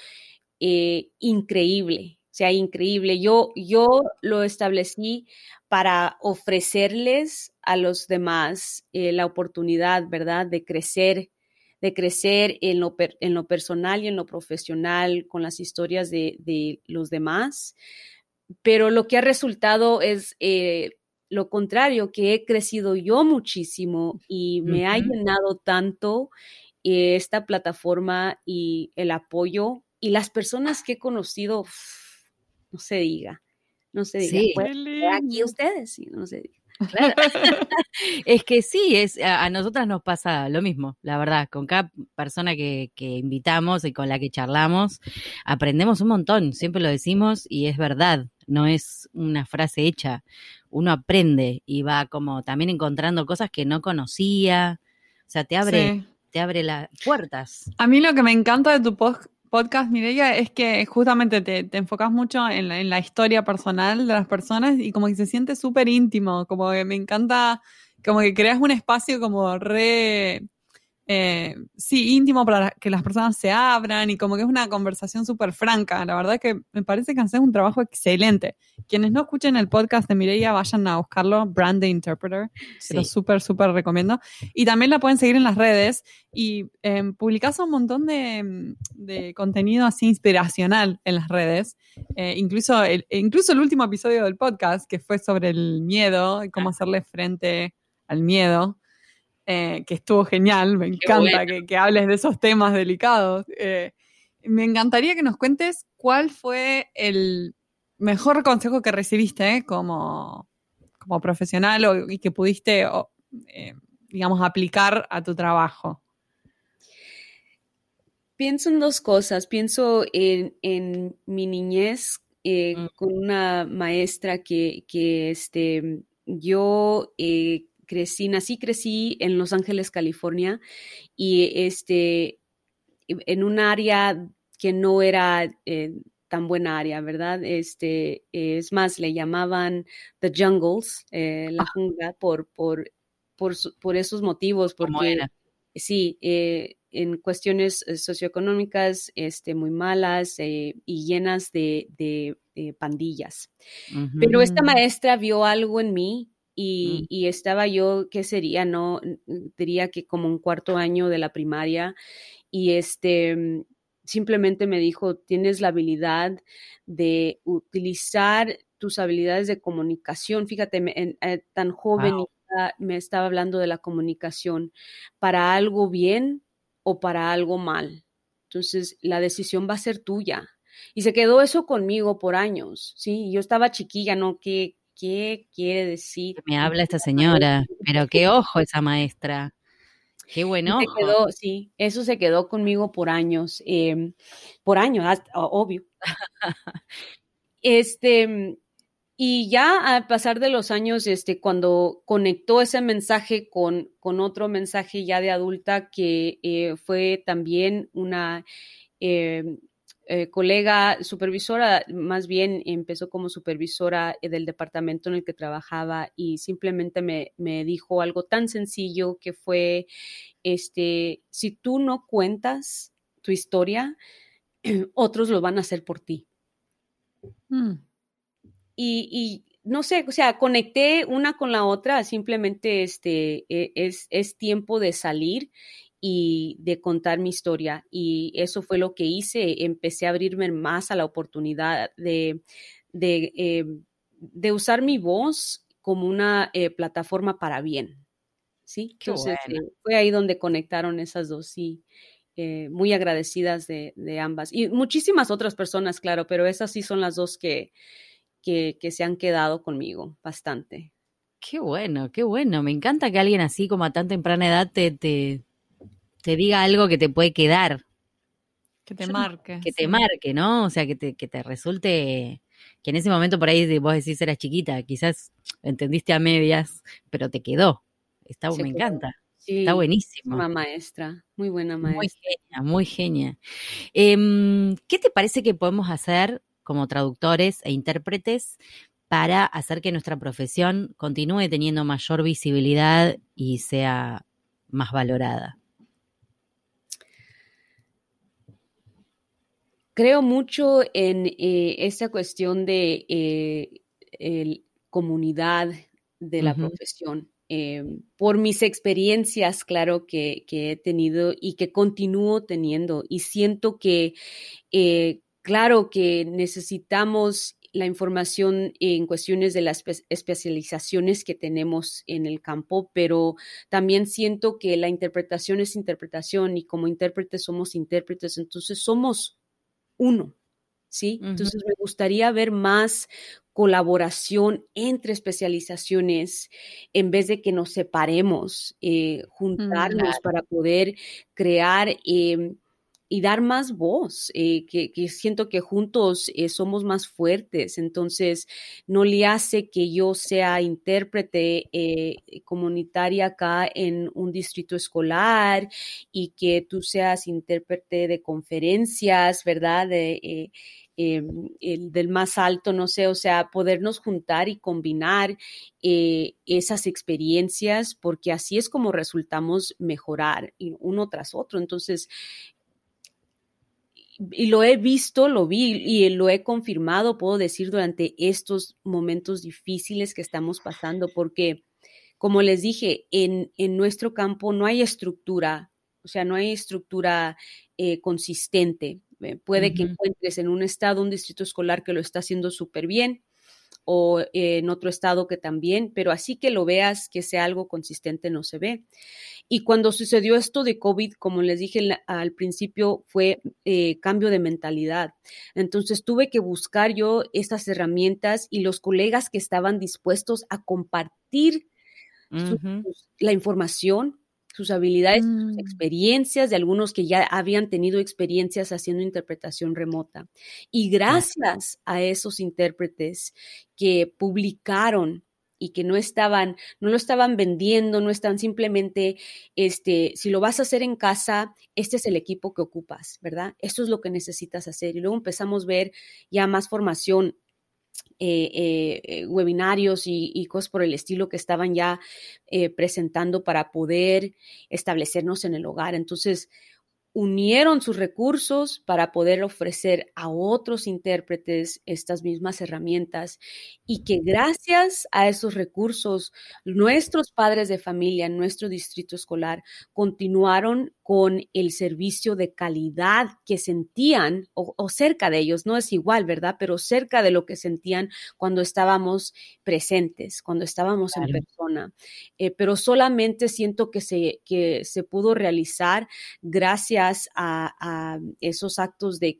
Speaker 3: increíble sea increíble. Yo, yo lo establecí para ofrecerles a los demás eh, la oportunidad, ¿verdad?, de crecer, de crecer en lo, en lo, personal y en lo profesional con las historias de, los demás. Pero lo que ha resultado es eh, lo contrario, que he crecido yo muchísimo y me ha llenado tanto eh, esta plataforma y el apoyo y las personas que he conocido no se diga, no se diga. Sí. aquí ustedes, sí, no se diga. *laughs* *laughs*
Speaker 2: es que sí, es, a, nosotras nos pasa lo mismo, la verdad, con cada persona que, que, invitamos y con la que charlamos, aprendemos un montón, siempre lo decimos y es verdad, no es una frase hecha, uno aprende y va como también encontrando cosas que no conocía, o sea, te abre, te abre las puertas.
Speaker 1: A mí lo que me encanta de tu post podcast, Mireia, es que justamente te, te enfocas mucho en la, en la, historia personal de las personas y como que se siente súper íntimo, como que me encanta, como que creas un espacio como re eh, sí, íntimo para que las personas se abran y como que es una conversación súper franca. La verdad es que me parece que haces un trabajo excelente. Quienes no escuchen el podcast de Mireia, vayan a buscarlo, Brand the Interpreter. Se lo súper, súper recomiendo. Y también la pueden seguir en las redes y eh, publicas un montón de, de, contenido así inspiracional en las redes. Eh, incluso, el, incluso el último episodio del podcast, que fue sobre el miedo y cómo hacerle frente al miedo. Eh, que estuvo genial, me encanta que, hables de esos temas delicados. Eh, me encantaría que nos cuentes cuál fue el mejor consejo que recibiste eh, como, como profesional o, y que pudiste, digamos, aplicar a tu trabajo.
Speaker 3: Pienso en dos cosas. Pienso en, mi niñez mm. con una maestra que, que este, yo crecí, nací, crecí en Los Ángeles, California, y este, en un área que no era eh, tan buena área, ¿verdad? Este, es más, le llamaban The Jungles, eh, la ah. jungla, por, por, por, esos motivos, porque sí, eh, en cuestiones socioeconómicas este, muy malas y llenas de, pandillas. Pero esta maestra vio algo en mí Mm. y, estaba yo, ¿qué sería? No, diría que como un cuarto año de la primaria y este mm, simplemente me dijo, tienes la habilidad de utilizar tus habilidades de comunicación. Fíjate, eh, tan joven me estaba hablando de la comunicación para algo bien o para algo mal. Entonces, la decisión va a ser tuya. Y se quedó eso conmigo por años, ¿sí? Yo estaba chiquilla, ¿no? ¿Qué, ¿Qué quiere decir?
Speaker 2: Me habla esta señora, pero qué *laughs* ojo esa maestra. Qué bueno.
Speaker 3: sí, eso se quedó conmigo por años, em, por años, obvio. *laughs* este, y ya al pasar de los años, este, cuando conectó ese mensaje con, con otro mensaje ya de adulta que eh, fue también una em, eh, colega supervisora, más bien empezó como supervisora eh, del departamento en el que trabajaba y simplemente me, me, dijo algo tan sencillo que fue, este, si tú no cuentas tu historia, *clears throat* otros lo van a hacer por ti. Mm. Y, y, no sé, o sea, conecté una con la otra, simplemente este, e, es, es tiempo de salir y de contar mi historia. Y eso fue lo que hice. Empecé a abrirme más a la oportunidad de, de, eh, de usar mi voz como una eh, plataforma para bien. ¿Sí? Entonces eh, fue ahí donde conectaron esas dos, sí. muy agradecidas de, de, ambas. Y muchísimas otras personas, claro, pero esas sí son las dos que, que, que se han quedado conmigo bastante.
Speaker 2: Qué bueno, qué bueno. Me encanta que alguien así como a tan temprana edad te, te, te diga algo que te puede quedar.
Speaker 1: Que te marque.
Speaker 2: Que te marque, ¿no? O sea, que te, que te resulte, que en ese momento por ahí vos decís eras chiquita, quizás entendiste a medias, pero te quedó. Está, me encanta. Está buenísimo.
Speaker 3: Una maestra, muy buena maestra.
Speaker 2: Muy genia, muy genia. Em, ¿Qué te parece que podemos hacer como traductores e intérpretes para hacer que nuestra profesión continúe teniendo mayor visibilidad y sea más valorada?
Speaker 3: Creo mucho en eh, esta cuestión de eh, comunidad de la profesión. Eh, por mis experiencias, claro, que, he tenido y que continúo teniendo. Y siento que, claro, que necesitamos la información en cuestiones de las especializaciones que tenemos en el campo, pero también siento que la interpretación es interpretación y como intérpretes somos intérpretes, entonces somos uno, ¿sí? Entonces me gustaría ver más colaboración entre especializaciones en vez de que nos separemos, eh, juntarnos para poder crear em, y dar más voz, eh, que, siento que juntos eh, somos más fuertes, entonces no le hace que yo sea intérprete eh, comunitaria acá en un distrito escolar y que tú seas intérprete de conferencias, ¿verdad? El del más alto, no sé, o sea, podernos juntar y combinar esas experiencias, porque así es como resultamos mejorar uno tras otro. Entonces, y lo he visto, lo vi y lo he confirmado, puedo decir, durante estos momentos difíciles que estamos pasando, porque, como les dije, en, en nuestro campo no hay estructura, o sea, no hay estructura eh, consistente. Eh, puede que encuentres en un estado, un distrito escolar que lo está haciendo súper bien, o en otro estado que también, pero así que lo veas que sea algo consistente no se ve. Y cuando sucedió esto de COVID, como les dije al principio, fue eh, cambio de mentalidad. Entonces tuve que buscar yo estas herramientas y los colegas que estaban dispuestos a compartir la información sus habilidades, sus mm. experiencias, de algunos que ya habían tenido experiencias haciendo interpretación remota. Y gracias a esos intérpretes que publicaron y que no estaban, no lo estaban vendiendo, no están simplemente, este, si lo vas a hacer en casa, este es el equipo que ocupas, ¿verdad? Esto es lo que necesitas hacer. Y luego empezamos a ver ya más formación eh, eh, eh, webinarios y, cosas por el estilo que estaban ya presentando para poder establecernos en el hogar. Entonces, unieron sus recursos para poder ofrecer a otros intérpretes estas mismas herramientas y que gracias a esos recursos nuestros padres de familia en nuestro distrito escolar continuaron con el servicio de calidad que sentían o, cerca de ellos, no es igual, ¿verdad? Pero cerca de lo que sentían cuando estábamos presentes, cuando estábamos en persona. Eh, pero solamente siento que se, que se pudo realizar gracias a, esos actos de,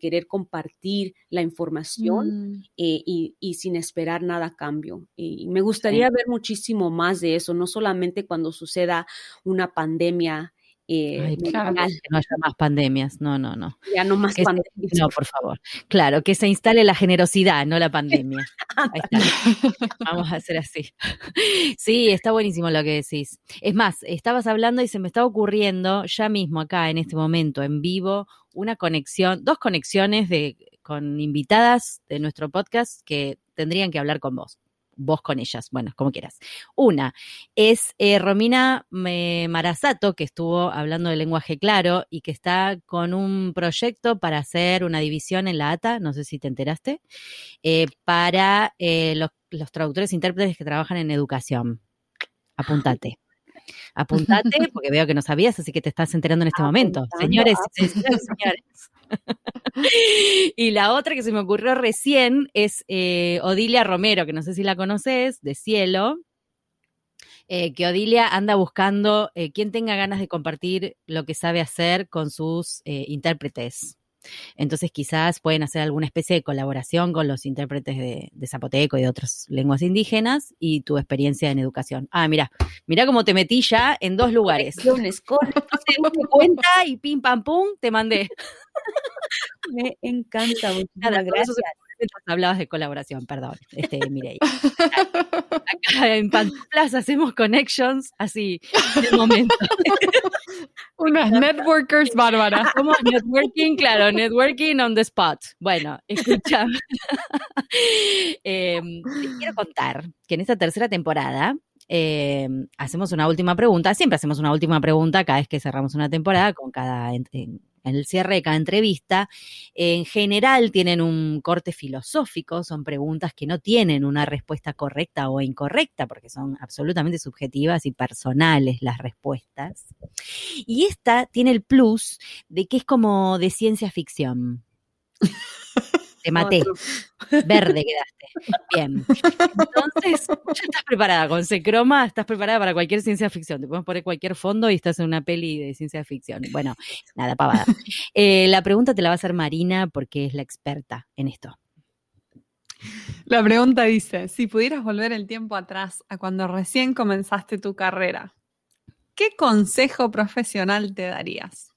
Speaker 3: querer compartir la información mm. eh, y, sin esperar nada a cambio. Y me gustaría ver muchísimo más de eso, no solamente cuando suceda una pandemia
Speaker 2: eh, que no haya más pandemias, no, no, no.
Speaker 3: Ya no más pandemias.
Speaker 2: no, por favor. Claro, que se instale la generosidad, no la pandemia. *laughs* *laughs* Vamos a hacer así. Sí, está buenísimo lo que decís. Es más, estabas hablando y se me está ocurriendo ya mismo acá, en este momento, en vivo, una conexión, dos conexiones de, con invitadas de nuestro podcast que tendrían que hablar con vos vos con ellas, bueno, como quieras. Una es eh, Romina eh, Marasato, que estuvo hablando de lenguaje claro y que está con un proyecto para hacer una división en la ATA, no sé si te enteraste, eh, para los, los traductores e intérpretes que trabajan en educación. Apúntate. Apuntate, *laughs* porque veo que no sabías, así que te estás enterando en este momento. Señores, señores, señores. *laughs* y la otra que se me ocurrió recién es eh, Odilia Romero, que no sé si la conoces, de Cielo. Eh, que Odilia anda buscando eh, quien tenga ganas de compartir lo que sabe hacer con sus intérpretes. Entonces quizás pueden hacer alguna especie de colaboración con los intérpretes de, zapoteco y de otras lenguas indígenas y tu experiencia en educación. Ah, mira, mira cómo te metí ya en dos lugares. *laughs* cuenta y pim pam pum, te mandé. *laughs*
Speaker 3: Me encanta, muchas gracias
Speaker 2: hablabas de colaboración, perdón, este, Mireia. Acá en Pantuflas hacemos connections así, de momento. *laughs*
Speaker 1: Unas networkers bárbaras.
Speaker 2: Somos networking, claro, networking on the spot. Bueno, *laughs* escucha. Em, quiero contar que en esta tercera temporada em, hacemos una última pregunta. Siempre hacemos una última pregunta cada vez que cerramos una temporada con cada en el cierre de cada entrevista, en general tienen un corte filosófico, son preguntas que no tienen una respuesta correcta o incorrecta, porque son absolutamente subjetivas y personales las respuestas. Y esta tiene el plus de que es como de ciencia ficción. *laughs* Te maté. Verde quedaste. Bien. Entonces, ya estás preparada. Con Secroma estás preparada para cualquier ciencia ficción. Te podemos poner cualquier fondo y estás en una peli de ciencia ficción. Bueno, nada, pavada. Eh, la pregunta te la va a hacer Marina porque es la experta en esto.
Speaker 1: La pregunta dice, si pudieras volver el tiempo atrás a cuando recién comenzaste tu carrera, ¿qué consejo profesional te darías?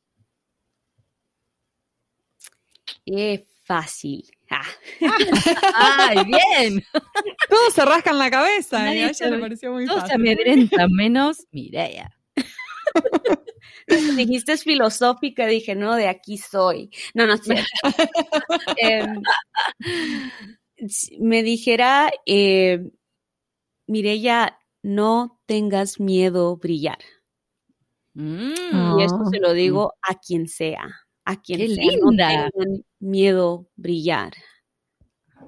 Speaker 3: Eh, fácil. Ah.
Speaker 2: ¡Ay, bien! *laughs*
Speaker 1: Todos se rascan la cabeza y a ella le pareció muy
Speaker 2: todos
Speaker 1: fácil.
Speaker 2: se amedrentan, menos Mireia.
Speaker 3: Dijiste es filosófica, dije, no, de aquí soy. No, no es cierto. *laughs* Em, me dijera, eh, Mireya, no tengas miedo brillar.
Speaker 2: Mm,
Speaker 3: Y esto se lo digo a quien sea, a quien
Speaker 2: ¡Qué
Speaker 3: sea.
Speaker 2: linda!
Speaker 3: No tengan miedo brillar.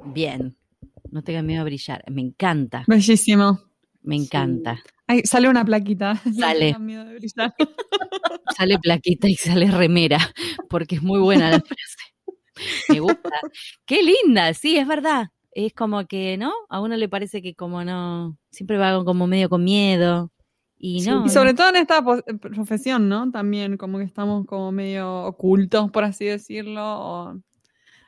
Speaker 2: Bien. No tengas miedo a brillar. Me encanta,
Speaker 1: Bellísimo.
Speaker 2: me
Speaker 3: Sí.
Speaker 2: encanta.
Speaker 1: Ay, sale una plaquita. *laughs* No
Speaker 2: Sale.
Speaker 1: tengan miedo de brillar. *laughs*
Speaker 2: Sale plaquita y sale remera, porque es muy buena la frase. Me gusta. Qué linda, sí, es verdad. Es como que, ¿no? A uno le parece que como no, siempre va como medio con miedo. Y
Speaker 3: Sí,
Speaker 2: no.
Speaker 1: Y sobre todo en esta profesión, ¿no? También como que estamos como medio ocultos, por así decirlo, o,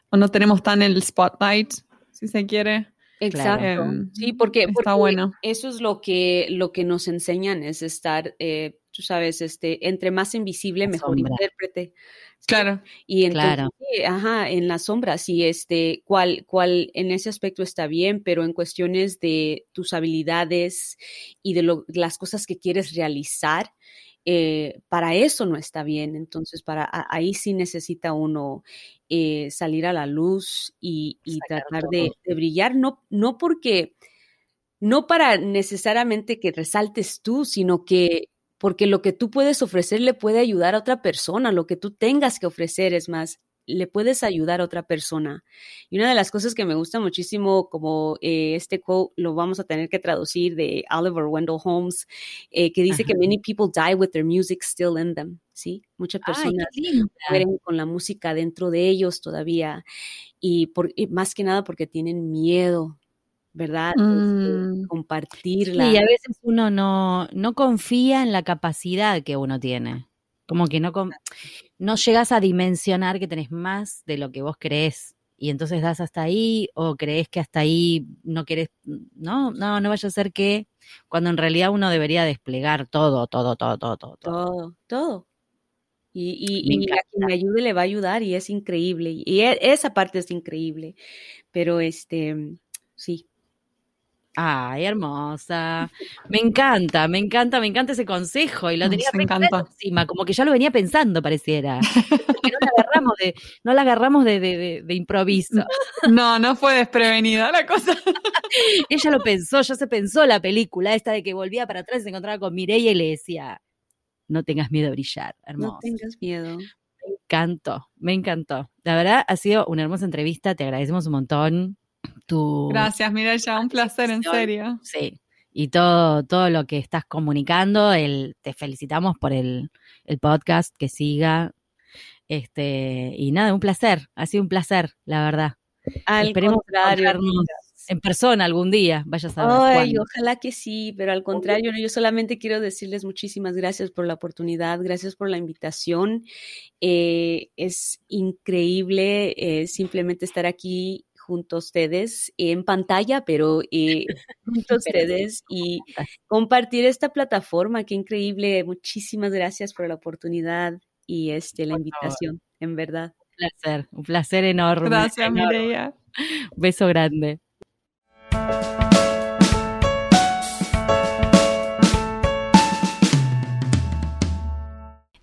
Speaker 1: o no tenemos tan el spotlight, si se quiere.
Speaker 3: Exacto.
Speaker 1: Em,
Speaker 3: sí, porque,
Speaker 1: está
Speaker 3: porque
Speaker 1: bueno.
Speaker 3: eso es lo que, lo que nos enseñan, es estar, eh, tú sabes, este, entre más invisible,
Speaker 2: La
Speaker 3: mejor
Speaker 2: sombra.
Speaker 3: intérprete.
Speaker 1: Claro.
Speaker 3: Y entonces,
Speaker 2: Claro.
Speaker 3: sí, ajá, en las sombras, sí, este, cuál, cuál, en ese aspecto está bien, pero en cuestiones de tus habilidades y de lo- las cosas que quieres realizar, eh, para eso no está bien. Entonces, para a- ahí sí necesita uno eh, salir a la luz y, y tratar de, de brillar, no, no porque, no para necesariamente que resaltes tú, sino que porque lo que tú puedes ofrecer le puede ayudar a otra persona, lo que tú tengas que ofrecer es más, le puedes ayudar a otra persona. Y una de las cosas que me gusta muchísimo, como eh, este quote lo vamos a tener que traducir de Oliver Wendell Holmes, eh, que dice
Speaker 2: Ajá.
Speaker 3: que many people die with their music still in them, ¿sí? Muchas personas mueren con la música dentro de ellos todavía y, por, y más que nada porque tienen miedo, ¿verdad? Este,
Speaker 1: Mm.
Speaker 3: compartirla.
Speaker 2: Y a veces uno no, no confía en la capacidad que uno tiene. Como que no, no llegas a dimensionar que tenés más de lo que vos crees. Y entonces das hasta ahí, o crees que hasta ahí no querés, no, no, no vaya a ser que, cuando en realidad uno debería desplegar todo, todo, todo, todo, todo. todo.
Speaker 3: Todo. Y, y, a quien me ayude le va a ayudar y es increíble. Y e- esa parte es increíble. Pero este, sí.
Speaker 2: Ay, hermosa. Me encanta, me encanta, me encanta ese consejo. Y lo tenía
Speaker 1: encanta.
Speaker 2: encima, como que ya lo venía pensando, pareciera. *laughs* No la agarramos de, no la agarramos de, de, de- de improviso. *laughs*
Speaker 1: No, no fue desprevenida la cosa. *laughs*
Speaker 2: Ella lo pensó, ya se pensó la película esta de que volvía para atrás y se encontraba con Mireia y le decía, no tengas miedo a brillar,
Speaker 3: No
Speaker 2: hermoso.
Speaker 3: tengas miedo.
Speaker 2: Me encantó, me encantó. La verdad, ha sido una hermosa entrevista, te agradecemos un montón. Tu,
Speaker 1: Gracias, Mireya, un placer, en serio.
Speaker 2: Sí. Y todo, todo lo que estás comunicando, el, te felicitamos por el, el podcast, que siga. Este, y nada, un placer, ha sido un placer, la verdad.
Speaker 3: Al
Speaker 2: Esperemos encontrarnos en persona algún día, vaya a saber
Speaker 3: Ay, ojalá que sí, pero al contrario, yo solamente quiero decirles muchísimas gracias por la oportunidad, gracias por la invitación. Eh, es increíble eh, simplemente estar aquí junto a ustedes en pantalla, pero eh, *laughs* junto a ustedes y compartir esta plataforma. Qué increíble. Muchísimas gracias por la oportunidad y este la invitación, en verdad.
Speaker 2: Un placer, un placer enorme.
Speaker 1: Gracias. Mireya.
Speaker 2: Beso grande.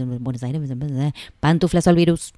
Speaker 2: en Buenos Aires, Pantuflas al virus.